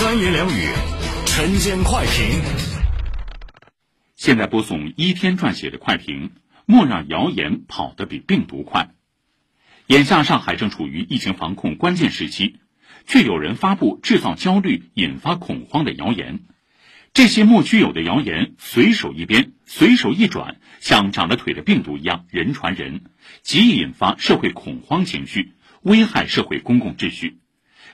三言两语，晨间快评。现在播送一天撰写的快评：莫让谣言跑得比病毒快。眼下上海正处于疫情防控关键时期，却有人发布制造焦虑、引发恐慌的谣言。这些莫须有的谣言，随手一编，随手一转，像长了腿的病毒一样，人传人，极易引发社会恐慌情绪，危害社会公共秩序。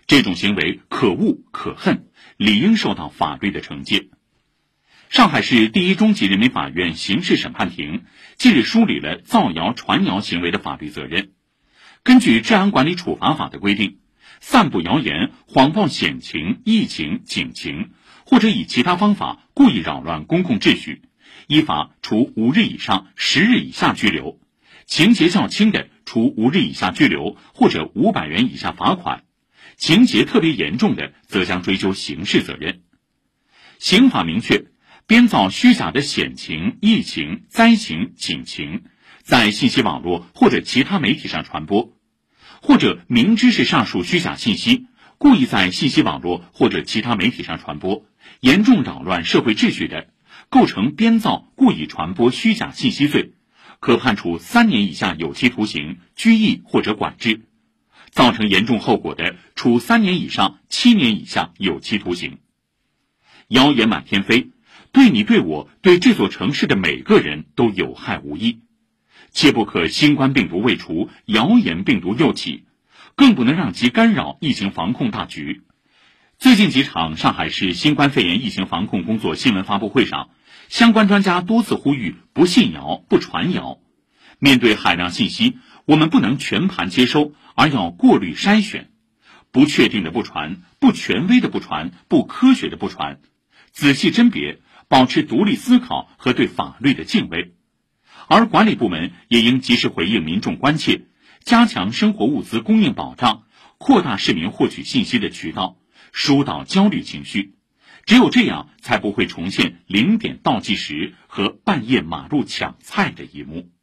这种行为可恶可恨，理应受到法律的惩戒。上海市第一中级人民法院刑事审判庭近日梳理了造谣传谣行为的法律责任。根据《治安管理处罚法》的规定，散布谣言、谎报险情、疫情、警情，或者以其他方法故意扰乱公共秩序，依法处五日以上十日以下拘留；情节较轻的，处五日以下拘留或者五百元以下罚款。情节特别严重的，则将追究刑事责任。刑法明确，编造虚假的险情、疫情、灾情、警情，在信息网络或者其他媒体上传播，或者明知是上述虚假信息，故意在信息网络或者其他媒体上传播，严重扰乱社会秩序的，构成编造、故意传播虚假信息罪，可判处三年以下有期徒刑、拘役或者管制。造成严重后果的，处三年以上七年以下有期徒刑。谣言满天飞，对你对我对这座城市的每个人都有害无益，切不可新冠病毒未除，谣言病毒又起，更不能让其干扰疫情防控大局。最近几场上海市新冠肺炎疫情防控工作新闻发布会上，相关专家多次呼吁不信谣、不传谣。面对海量信息，我们不能全盘接收。而要过滤筛选，不确定的不传，不权威的不传，不科学的不传，仔细甄别，保持独立思考和对法律的敬畏。而管理部门也应及时回应民众关切，加强生活物资供应保障，扩大市民获取信息的渠道，疏导焦虑情绪。只有这样，才不会重现零点倒计时和半夜马路抢菜的一幕。